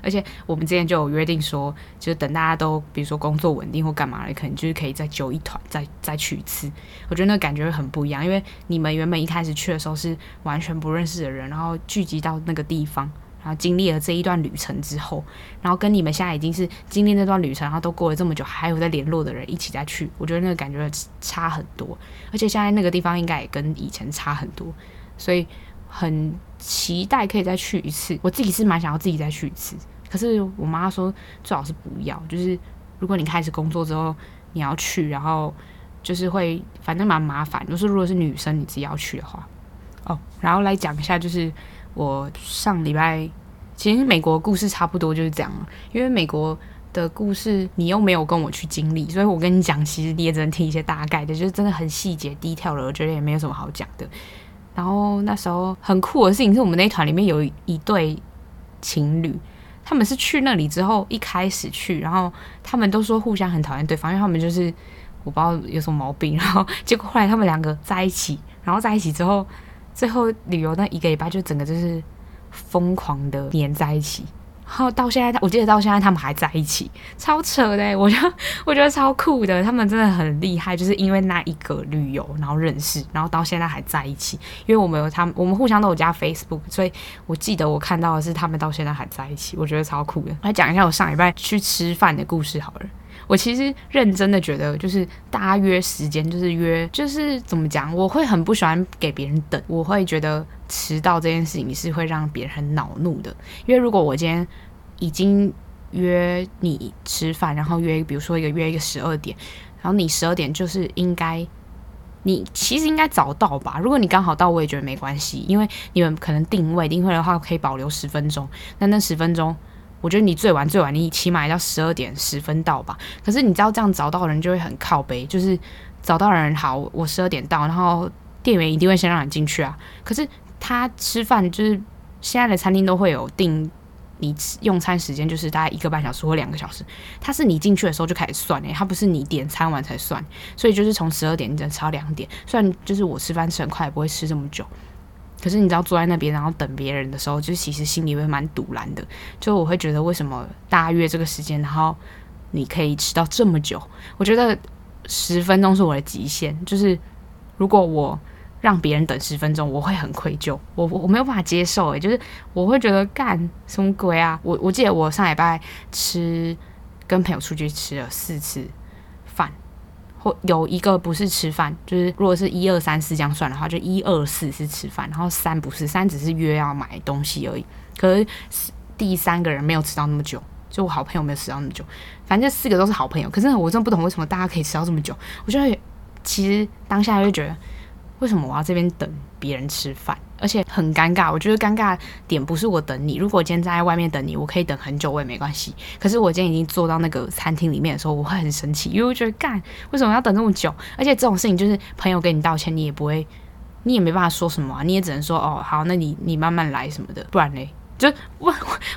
S1: 而且我们之前就有约定说，就是等大家都比如说工作稳定或干嘛的，可能就是可以再揪一团，再再去一次。我觉得那感觉很不一样，因为你们原本一开始去的时候是完全不认识的人，然后聚集到那个地方，然后经历了这一段旅程之后，然后跟你们现在已经是经历那段旅程，然后都过了这么久，还有在联络的人一起再去，我觉得那个感觉差很多。而且现在那个地方应该也跟以前差很多，所以很期待可以再去一次。我自己是蛮想要自己再去一次。可是我妈说最好是不要，就是如果你开始工作之后你要去，然后就是会反正蛮麻烦。就是如果是女生你自己要去的话，哦，然后来讲一下，就是我上礼拜其其实美国故事差不多就是这样了，因为美国的故事你又没有跟我去经历，所以我跟你讲，其实你也只能听一些大概的，就是真的很细节低调了，我觉得也没有什么好讲的。然后那时候很酷的事情是我们那团里面有一对情侣，他们是去那里之后一开始去，然后他们都说互相很讨厌对方，因为他们就是我不知道有什么毛病，然后结果后来他们两个在一起，然后在一起之后，最后旅游那一个礼拜就整个就是疯狂的黏在一起。然后到现在，我记得到现在他们还在一起，超扯的，我觉得 我觉得超酷的，他们真的很厉害，就是因为那一个旅游，然后认识，然后到现在还在一起。因为我们有他们，我们互相都有加 Facebook，所以我记得我看到的是他们到现在还在一起，我觉得超酷的。来讲一下我上礼拜去吃饭的故事好了。我其实认真的觉得，就是大家约时间，就是约，就是怎么讲，我会很不喜欢给别人等，我会觉得迟到这件事情是会让别人很恼怒的。因为如果我今天已经约你吃饭，然后约，比如说一个约一个十二点，然后你十二点就是应该，你其实应该早到吧？如果你刚好到，我也觉得没关系，因为你们可能定位定位的话可以保留十分钟，那那十分钟。我觉得你最晚最晚，你起码要十二点十分到吧。可是你知道这样早到人就会很靠北，就是早到人好，我十二点到，然后店员一定会先让你进去啊。可是他吃饭就是现在的餐厅都会有定你用餐时间，就是大概一个半小时或两个小时。他是你进去的时候就开始算诶，他不是你点餐完才算，所以就是从十二点你只能吃到两点。虽然就是我吃饭吃很快，也不会吃这么久。可是你知道坐在那边，然后等别人的时候，就其实心里会蛮堵拦的。就我会觉得，为什么大约这个时间，然后你可以迟到这么久？我觉得十分钟是我的极限。就是如果我让别人等十分钟，我会很愧疚，我我没有办法接受。诶，就是我会觉得干什么鬼啊？我我记得我上礼拜吃跟朋友出去吃了四次。有一个不是吃饭，就是如果是一二三四这样算的话，就一二四是吃饭，然后三不是，三只是约要买东西而已。可是第三个人没有迟到那么久，就我好朋友没有迟到那么久。反正四个都是好朋友，可是我真的不懂为什么大家可以迟到这么久。我觉得其实当下就觉得。为什么我要这边等别人吃饭，而且很尴尬？我觉得尴尬点不是我等你，如果今天站在外面等你，我可以等很久，我也没关系。可是我今天已经坐到那个餐厅里面的时候，我会很生气，因为我觉得干为什么要等这么久？而且这种事情就是朋友给你道歉，你也不会，你也没办法说什么啊，你也只能说哦好，那你你慢慢来什么的，不然嘞就不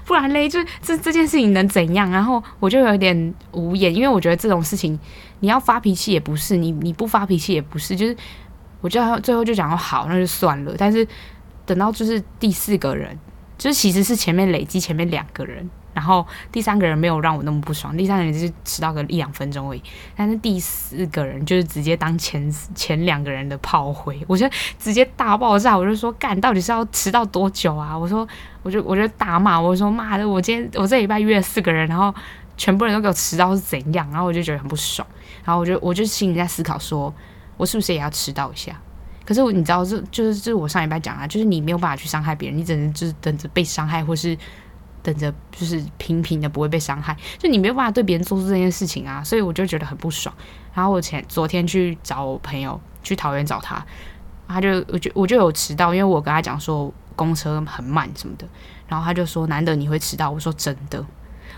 S1: 不然嘞就这这件事情能怎样？然后我就有点无言，因为我觉得这种事情你要发脾气也不是，你你不发脾气也不是，就是。我就最后就讲好，那就算了。但是等到就是第四个人，就是其实是前面累积前面两个人，然后第三个人没有让我那么不爽，第三个人就是迟到个一两分钟而已。但是第四个人就是直接当前前两个人的炮灰，我就直接大爆炸，我就说干，到底是要迟到多久啊？我说，我就我就大骂，我说妈的，我今天我这礼拜约了四个人，然后全部人都给我迟到是怎样？然后我就觉得很不爽，然后我就我就心里在思考说。我是不是也要迟到一下？可是我你知道，这就是这是我上礼拜讲啊，就是你没有办法去伤害别人，你只能就是等着被伤害，或是等着就是平平的不会被伤害，就你没有办法对别人做出这件事情啊，所以我就觉得很不爽。然后我前昨天去找我朋友去桃园找他，他就我就我就有迟到，因为我跟他讲说公车很慢什么的，然后他就说难得你会迟到，我说真的。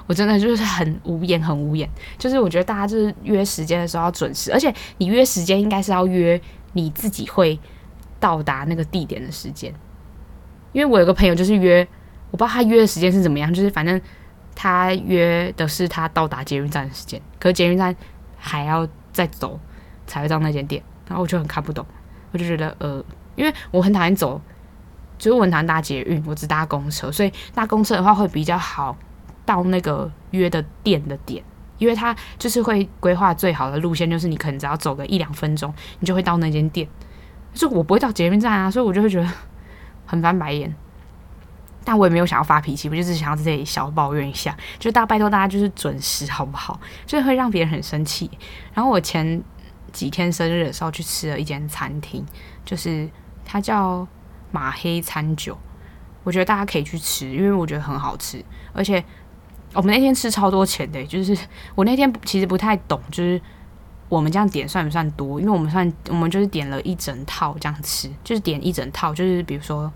S1: 我真的就是很无言，很无言。就是我觉得大家就是约时间的时候要准时，而且你约时间应该是要约你自己会到达那个地点的时间。因为我有个朋友就是约，我不知道他约的时间是怎么样，就是反正他约的是他到达捷运站的时间，可是捷运站还要再走才会到那间店，然后我就很看不懂，我就觉得呃，因为我很讨厌走，就是我很讨厌搭捷运，我只搭公车，所以搭公车的话会比较好。到那个约的店的点，因为他就是会规划最好的路线，就是你可能只要走个一两分钟，你就会到那间店。就我不会到捷运站啊，所以我就会觉得很翻白眼。但我也没有想要发脾气，我就是想要在这里小抱怨一下，就大家拜托大家就是准时好不好？就是会让别人很生气。然后我前几天生日的时候去吃了一间餐厅，就是它叫马黑餐酒，我觉得大家可以去吃，因为我觉得很好吃，而且。我们那天吃超多钱的，就是我那天其实不太懂，就是我们这样点算不算多？因为我们算我们就是点了一整套这样吃，就是点一整套，就是比如说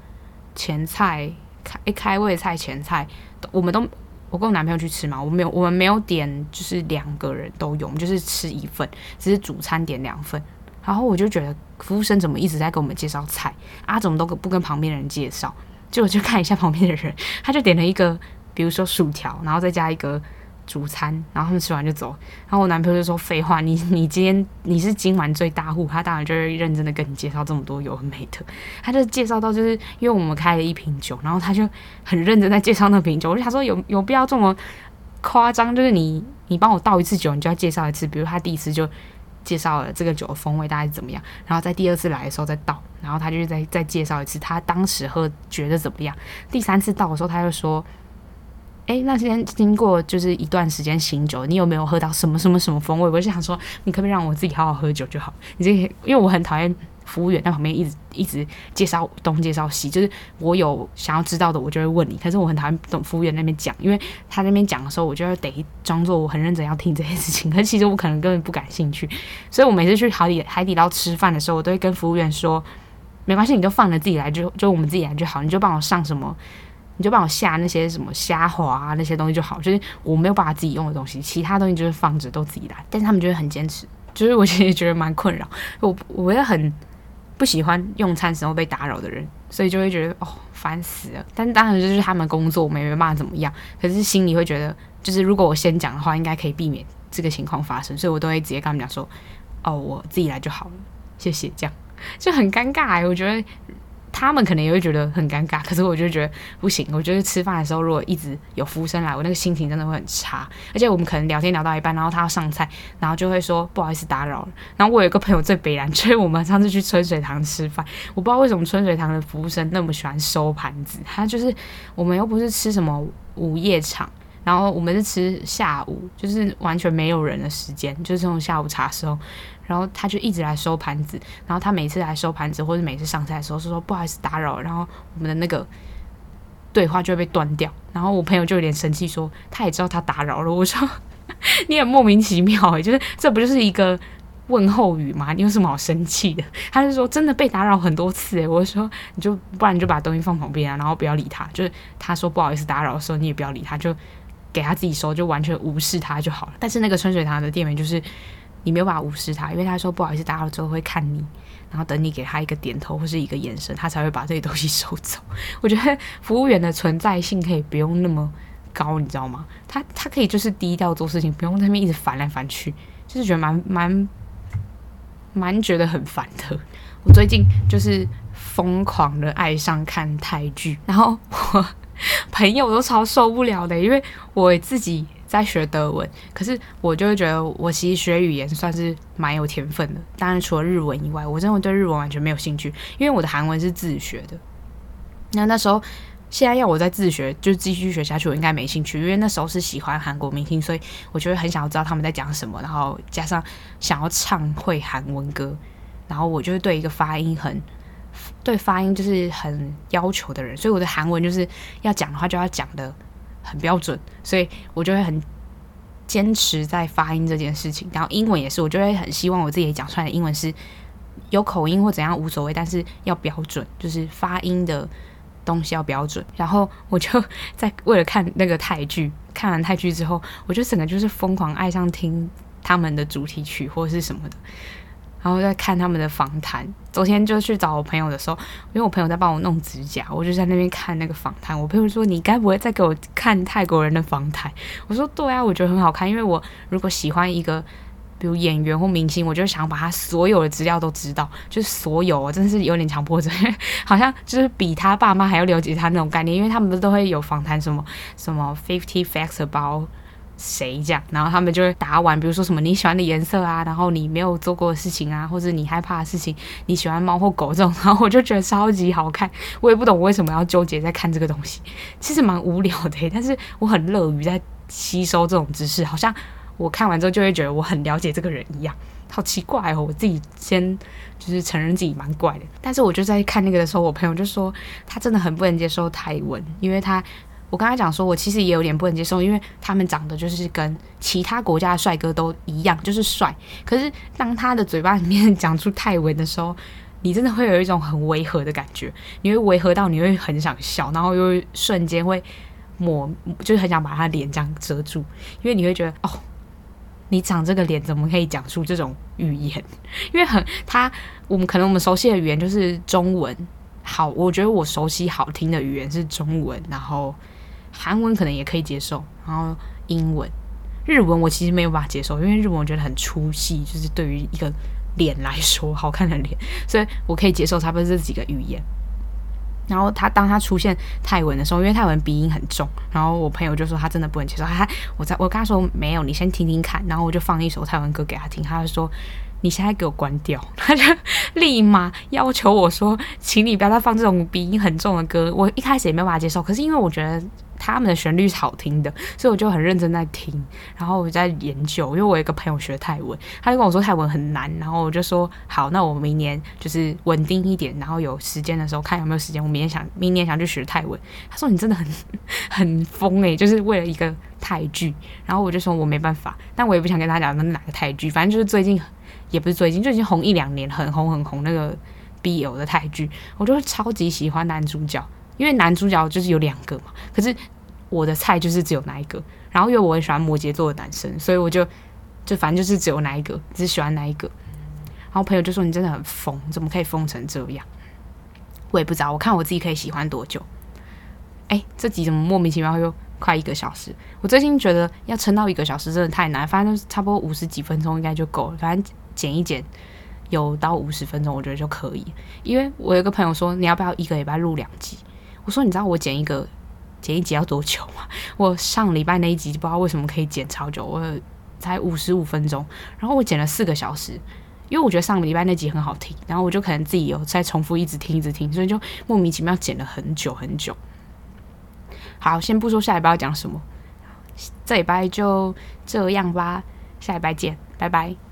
S1: 前菜、开一开胃菜前菜，我们都我跟我男朋友去吃嘛，我没有我们没有点就是两个人都有，就是吃一份，只是主餐点两份。然后我就觉得服务生怎么一直在给我们介绍菜啊？怎么都不跟旁边的人介绍？就我就看一下旁边的人，他就点了一个，比如说薯条，然后再加一个主餐，然后他们吃完就走。然后我男朋友就说：“废话，你你今天你是今晚最大户，他当然就会认真的跟你介绍这么多有的没的。”他就介绍到就是因为我们开了一瓶酒，然后他就很认真在介绍那瓶酒。我就想说有有必要这么夸张？就是你你帮我倒一次酒，你就要介绍一次。比如他第一次就。介绍了这个酒的风味大概是怎么样，然后在第二次来的时候再倒，然后他就再再介绍一次他当时喝觉得怎么样。第三次倒的时候他就说：“哎，那先经过就是一段时间醒酒，你有没有喝到什么什么什么风味？”我就想说，你可不可以让我自己好好喝酒就好？你这因为我很讨厌。服务员在旁边一直一直介绍东介绍西，就是我有想要知道的，我就会问你。可是我很讨厌等服务员那边讲，因为他那边讲的时候，我就得装作我很认真要听这件事情。可是其实我可能根本不感兴趣，所以我每次去海底海底捞吃饭的时候，我都会跟服务员说：“没关系，你就放着自己来，就就我们自己来就好。你就帮我上什么，你就帮我下那些什么虾滑啊那些东西就好。就是我没有办法自己用的东西，其他东西就是放着都自己来。但是他们就会很坚持，就是我其实觉得蛮困扰。我我也很。不喜欢用餐时候被打扰的人，所以就会觉得哦烦死了。但当然就是他们工作，我们也没办法怎么样。可是心里会觉得，就是如果我先讲的话，应该可以避免这个情况发生。所以我都会直接跟他们讲说：“哦，我自己来就好了，谢谢。”这样就很尴尬欸，我觉得。他们可能也会觉得很尴尬，可是我就觉得不行。我觉得吃饭的时候，如果一直有服务生来，我那个心情真的会很差。而且我们可能聊天聊到一半，然后他要上菜，然后就会说不好意思打扰了。然后我有一个朋友最北烂，就是我们上次去春水堂吃饭，我不知道为什么春水堂的服务生那么喜欢收盘子。他就是我们又不是吃什么午夜场。然后我们是吃下午，就是完全没有人的时间，就是这种下午茶的时候。然后他就一直来收盘子，然后他每次来收盘子或者每次上菜的时候，是说不好意思打扰。然后我们的那个对话就会被断掉。然后我朋友就有点生气，说他也知道他打扰了。我说 你很莫名其妙诶，就是这不就是一个问候语吗？你有什么好生气的？他就说真的被打扰很多次诶。我说你就不然你就把东西放旁边啊，然后不要理他。就是他说不好意思打扰的时候，你也不要理他，就。给他自己收，就完全无视他就好了。但是那个春水堂的店员就是你没有办法无视他，因为他说不好意思，打扰之后会看你，然后等你给他一个点头或是一个眼神，他才会把这些东西收走。我觉得服务员的存在性可以不用那么高，你知道吗？他他可以就是低调做事情，不用在那边一直烦来烦去，就是觉得蛮蛮蛮觉得很烦的。我最近就是疯狂的爱上看泰剧，然后我。朋友都超受不了的，因为我自己在学德文，可是我就会觉得我其实学语言算是蛮有天分的。当然，除了日文以外，我真的对日文完全没有兴趣，因为我的韩文是自学的。那那时候现在要我再自学，就继续学下去，我应该没兴趣，因为那时候是喜欢韩国明星，所以我就会很想要知道他们在讲什么，然后加上想要唱会韩文歌，然后我就会对一个发音很。对发音就是很要求的人，所以我的韩文就是要讲的话就要讲的很标准，所以我就会很坚持在发音这件事情。然后英文也是，我就会很希望我自己讲出来的英文是有口音或怎样无所谓，但是要标准，就是发音的东西要标准。然后我就在为了看那个泰剧，看完泰剧之后，我就整个就是疯狂爱上听他们的主题曲或者是什么的。然后在看他们的访谈。昨天就去找我朋友的时候，因为我朋友在帮我弄指甲，我就在那边看那个访谈。我朋友说：“你该不会再给我看泰国人的访谈？”我说：“对啊，我觉得很好看。因为我如果喜欢一个，比如演员或明星，我就想把他所有的资料都知道，就是所有，我真的是有点强迫症，好像就是比他爸妈还要了解他那种概念。因为他们不是都会有访谈，什么什么 fifty facts about。”谁这样？然后他们就会答完，比如说什么你喜欢的颜色啊，然后你没有做过的事情啊，或者你害怕的事情，你喜欢猫或狗这种，然后我就觉得超级好看。我也不懂我为什么要纠结在看这个东西，其实蛮无聊的，但是我很乐于在吸收这种知识，好像我看完之后就会觉得我很了解这个人一样，好奇怪哦！我自己先就是承认自己蛮怪的，但是我就在看那个的时候，我朋友就说他真的很不能接受泰文，因为他。我跟他讲说，我其实也有点不能接受，因为他们长得就是跟其他国家的帅哥都一样，就是帅。可是当他的嘴巴里面讲出泰文的时候，你真的会有一种很违和的感觉，你会违和到你会很想笑，然后又瞬间会抹，就是很想把他脸这样遮住，因为你会觉得哦，你长这个脸怎么可以讲出这种语言？因为很他，我们可能我们熟悉的语言就是中文，好，我觉得我熟悉好听的语言是中文，然后韩文可能也可以接受，然后英文、日文我其实没有办法接受，因为日文我觉得很粗细，就是对于一个。脸来说，好看的脸，所以我可以接受差不多这几个语言。然后他当他出现泰文的时候，因为泰文鼻音很重，然后我朋友就说他真的不能接受。他我在我跟他说没有，你先听听看。然后我就放一首泰文歌给他听，他就说你现在给我关掉。他就立马要求我说，请你不要再放这种鼻音很重的歌。我一开始也没有办法接受，可是因为我觉得。他们的旋律是好听的，所以我就很认真在听，然后我在研究。因为我有一个朋友学泰文，他就跟我说泰文很难，然后我就说好，那我明年就是稳定一点，然后有时间的时候看有没有时间，我明年想明年想去学泰文。他说你真的很很疯诶、就是为了一个泰剧。然后我就说我没办法，但我也不想跟他讲那哪个泰剧，反正就是最近也不是最近，就已经红一两年，很红很红那个 BL 的泰剧，我就超级喜欢男主角。因为男主角就是有两个嘛，可是我的菜就是只有那一个。然后因为我很喜欢摩羯座的男生，所以我就就反正就是只有那一个，只喜欢那一个。然后朋友就说：“你真的很疯，怎么可以疯成这样？”我也不知道，我看我自己可以喜欢多久。哎，这集怎么莫名其妙又快一个小时？我最近觉得要撑到一个小时真的太难，反正差不多五十几分钟应该就够了。反正剪一剪。有到五十分钟，我觉得就可以。因为我有个朋友说，你要不要一个礼拜录两集？我说，你知道我剪一个剪一集要多久吗？我上礼拜那一集不知道为什么可以剪超久，我才五十五分钟，然后我剪了四个小时，因为我觉得上礼拜那集很好听，然后我就可能自己有在重复一直听一直听，所以就莫名其妙剪了很久很久。好，先不说下礼拜要讲什么，这礼拜就这样吧，下礼拜见，拜拜。